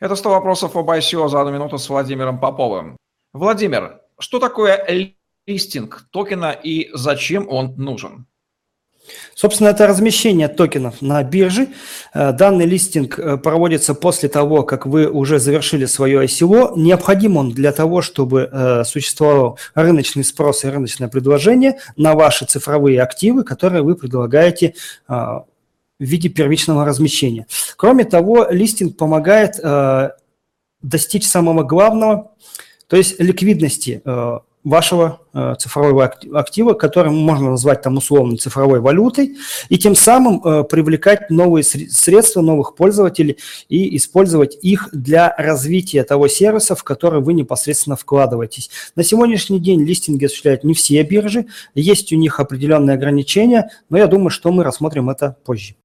Это 100 вопросов об ICO за одну минуту с Владимиром Поповым. Владимир, что такое листинг токена и зачем он нужен? Собственно, это размещение токенов на бирже. Э, данный листинг э, проводится после того, как вы уже завершили свое ICO. Необходим он для того, чтобы э, существовал рыночный спрос и рыночное предложение на ваши цифровые активы, которые вы предлагаете в виде первичного размещения. Кроме того, листинг помогает достичь самого главного, то есть ликвидности вашего э, цифрового актива, который можно назвать там условно цифровой валютой, и тем самым э, привлекать новые средства, новых пользователей и использовать их для развития того сервиса, в который вы непосредственно вкладываетесь. На сегодняшний день листинги осуществляют не все биржи, есть у них определенные ограничения, но я думаю, что мы рассмотрим это позже.